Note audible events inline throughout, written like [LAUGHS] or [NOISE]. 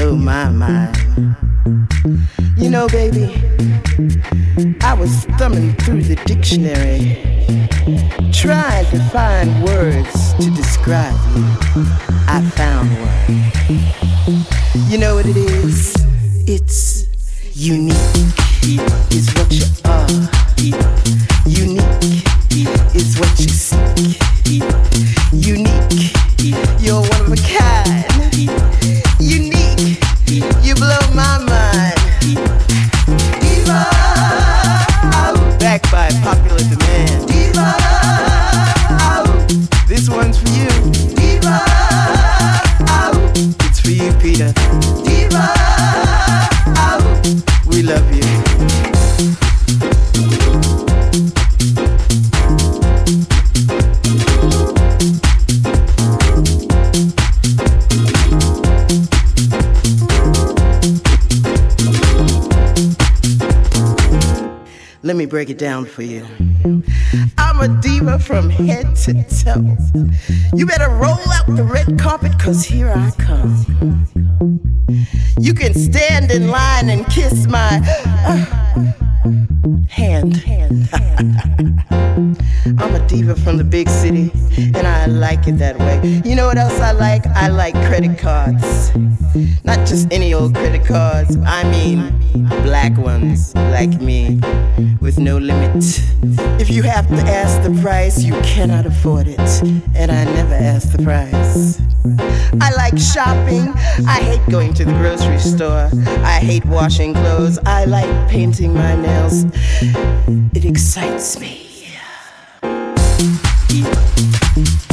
blow my mind. You know, baby, I was thumbing through the dictionary, trying to find words to describe you. I found one. You know what it is? It's unique, is what you are. Unique is what you seek. Unique, you're one of a kind. Unique, you blow my mind. For you. I'm a diva from head to toe. You better roll out the red carpet, cause here I come. You can stand in line and kiss my uh, hand. A [LAUGHS] diva from the big city, and I like it that way. You know what else I like? I like credit cards. Not just any old credit cards, I mean black ones like me, with no limit. If you have to ask the price, you cannot afford it, and I never ask the price. I like shopping. I hate going to the grocery store. I hate washing clothes. I like painting my nails. It excites me. You.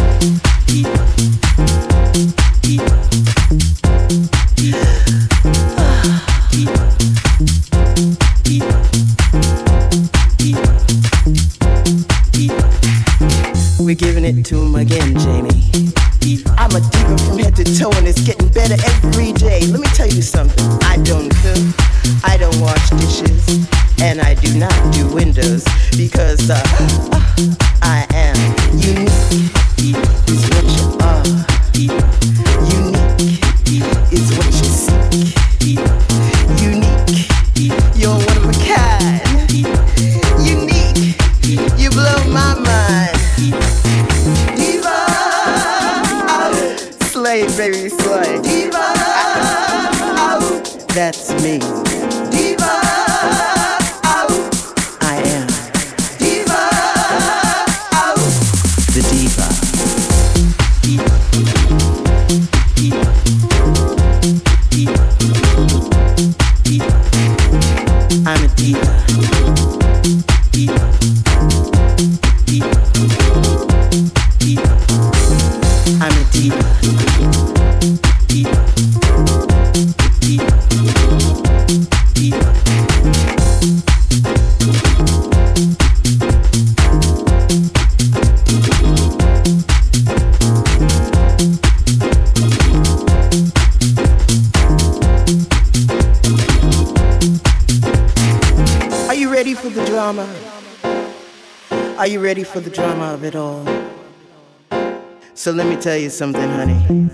So let me tell you something, honey.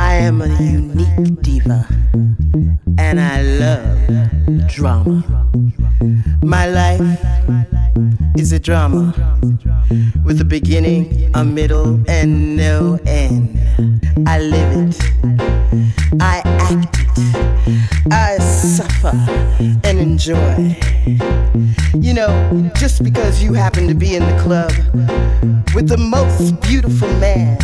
I am a unique diva, and I love drama. My life is a drama with a beginning, a middle, and no end. I live it, I act it, I suffer and enjoy. You know, just because you happen to be in the club with the most beautiful man,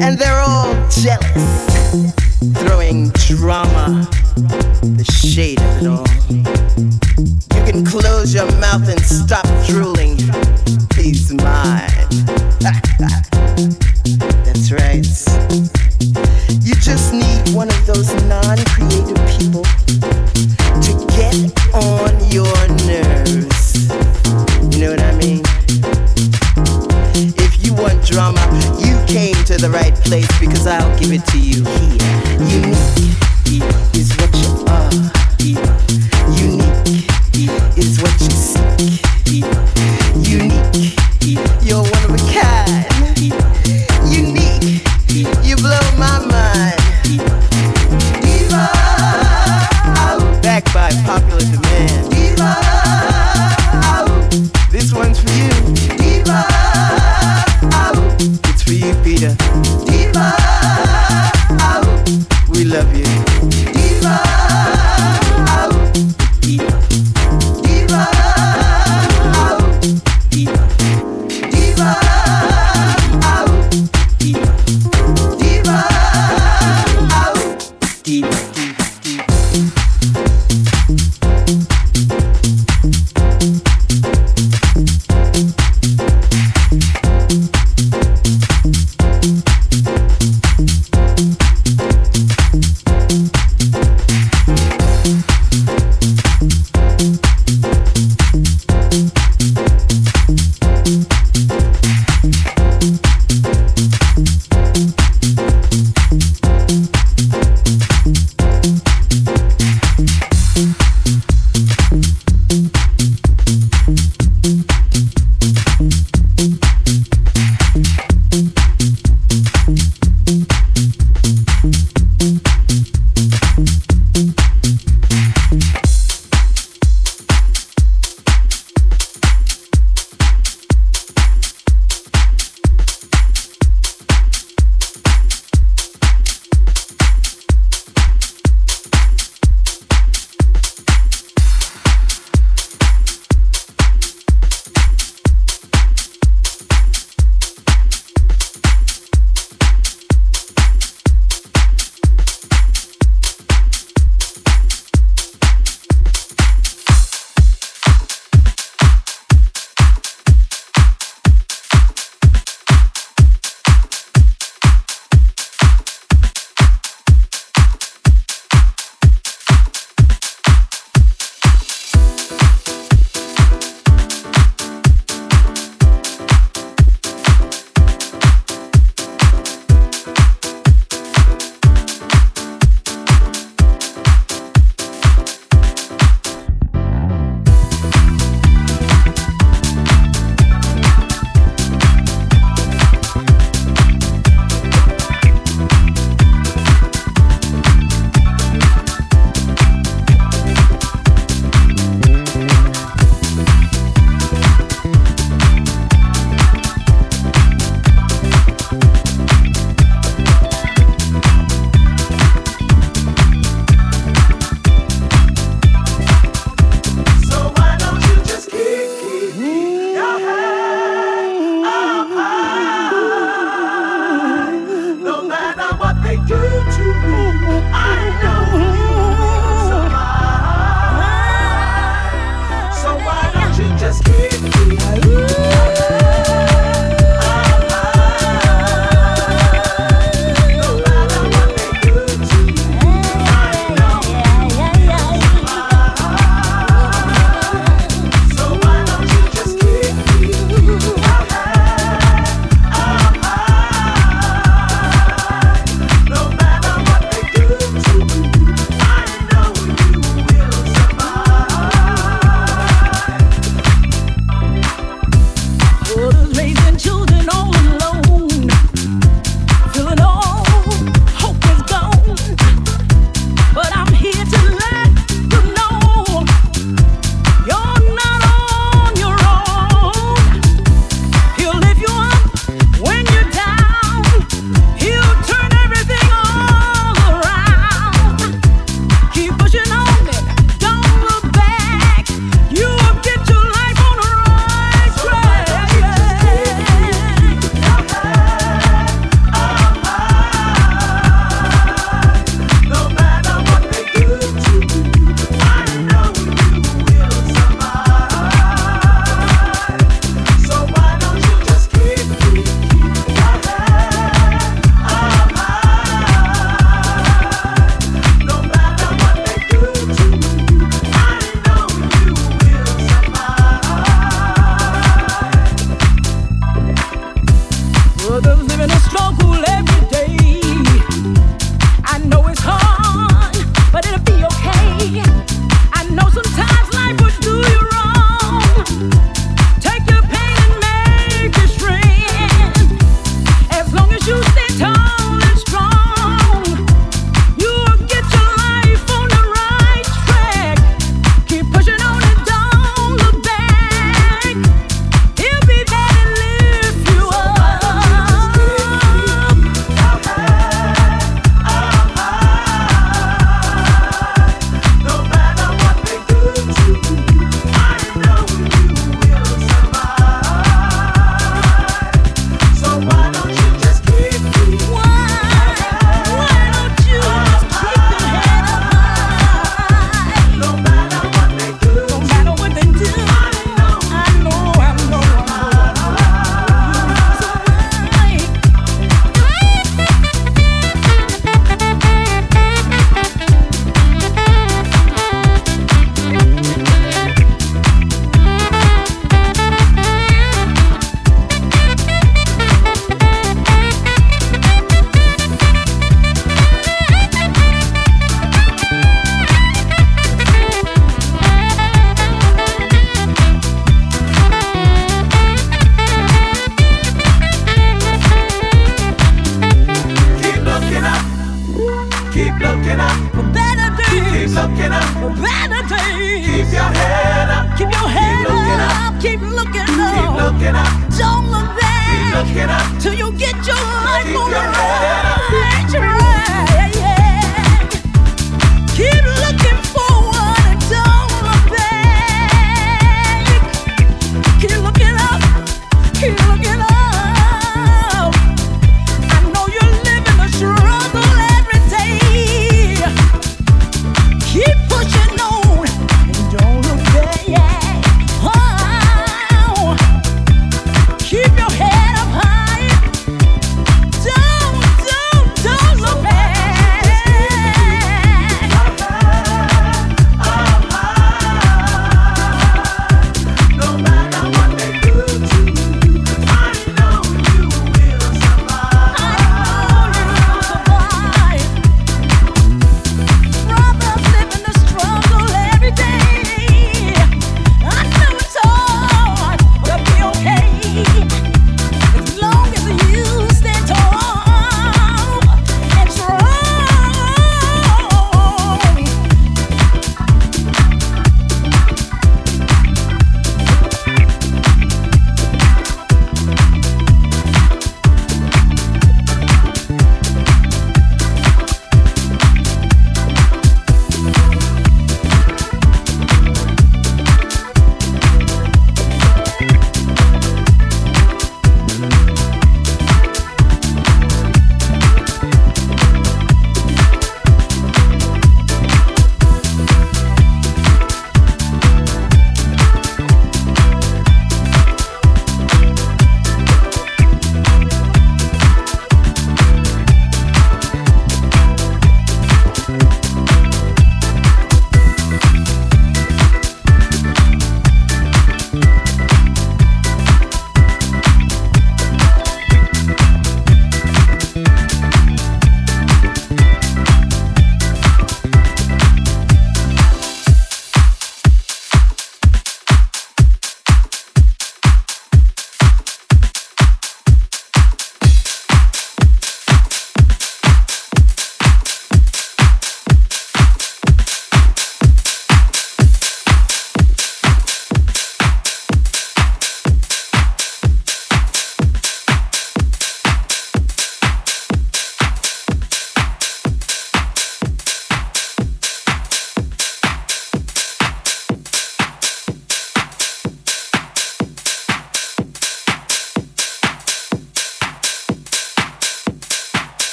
and they're all jealous, throwing drama, the shade of it all. You can close your mouth and stop drooling. He's mine. [LAUGHS] That's right. You just need one of those non creative people to get on your nerves. The right place because I'll give it to you here. Unique is what you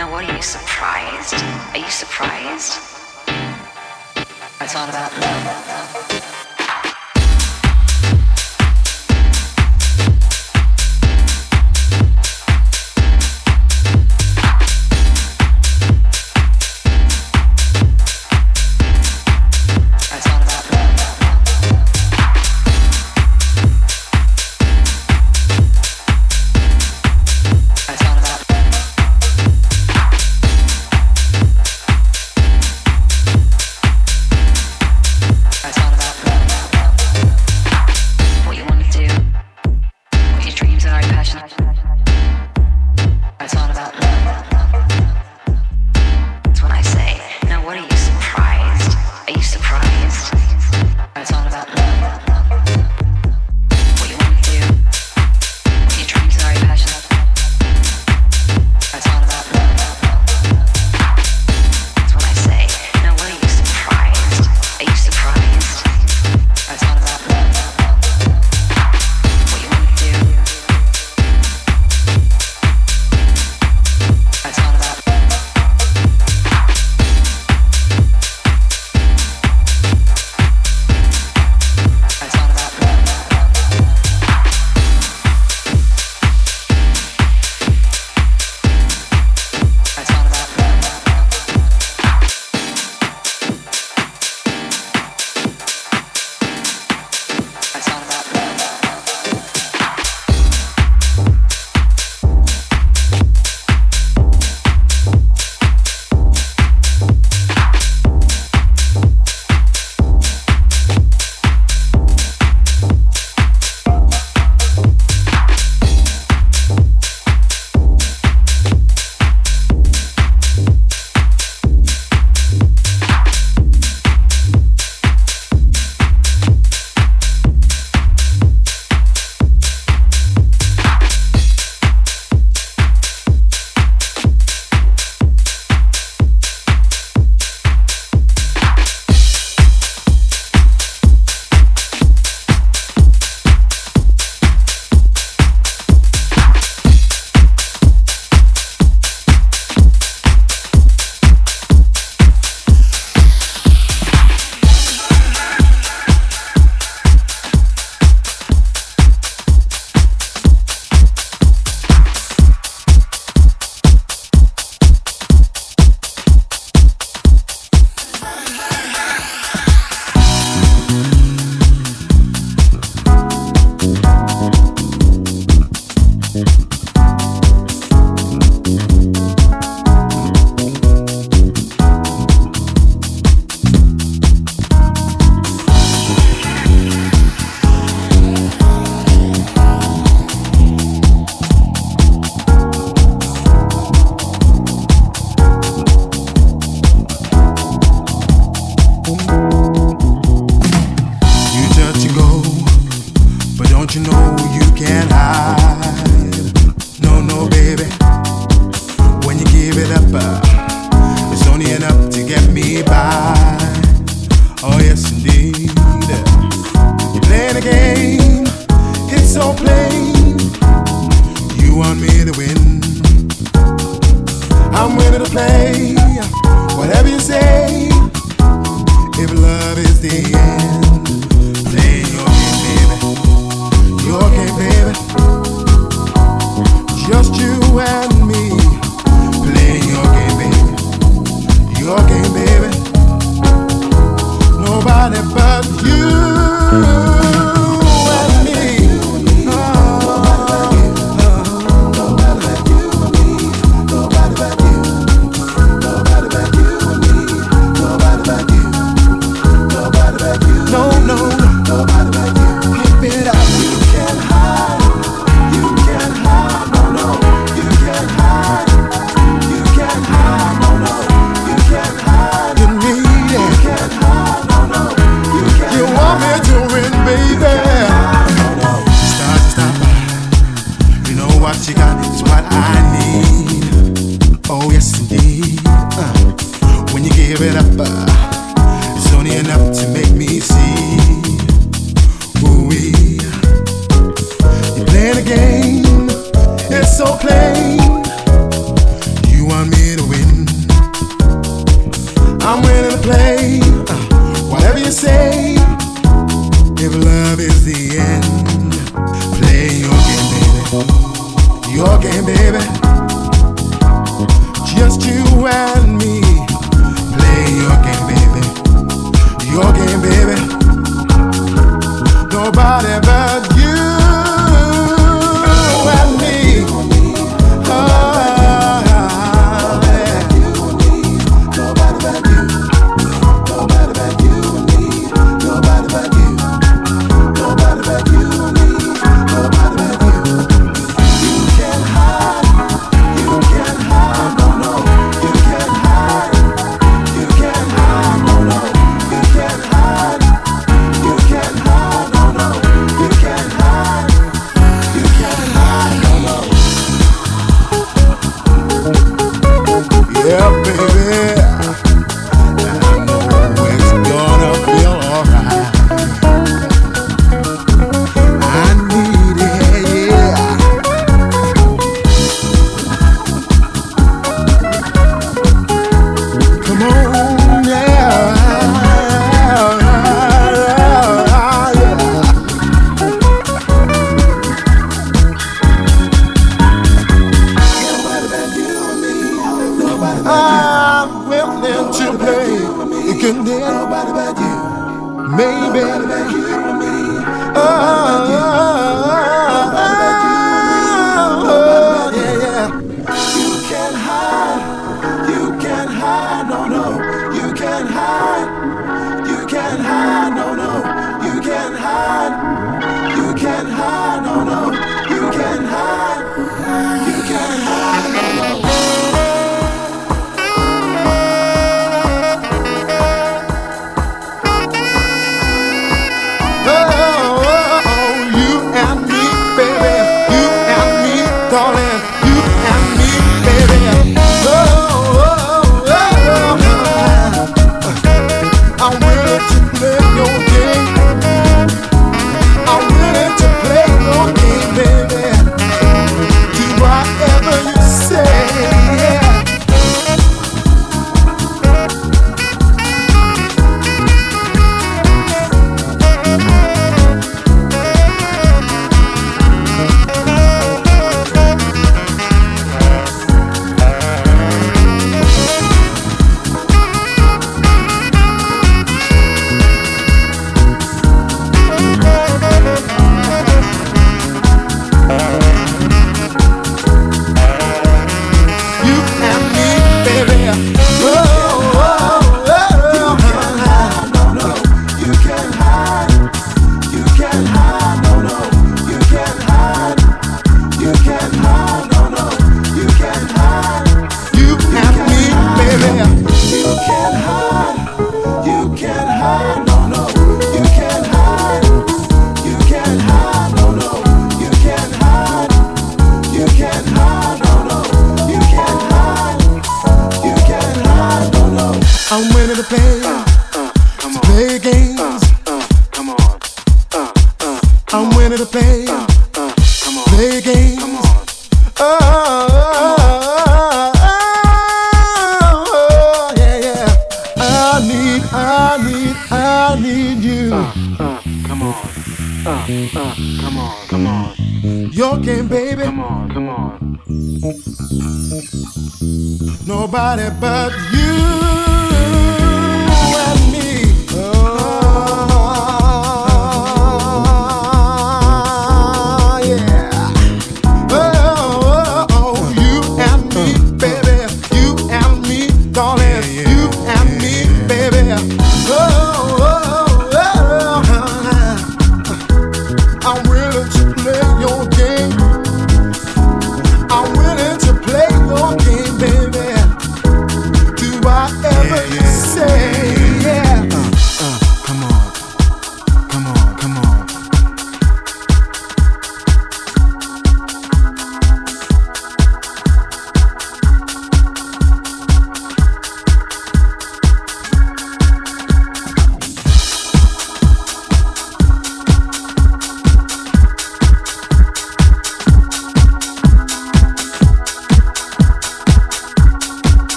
Now, what are you surprised? Are you surprised? I thought about love.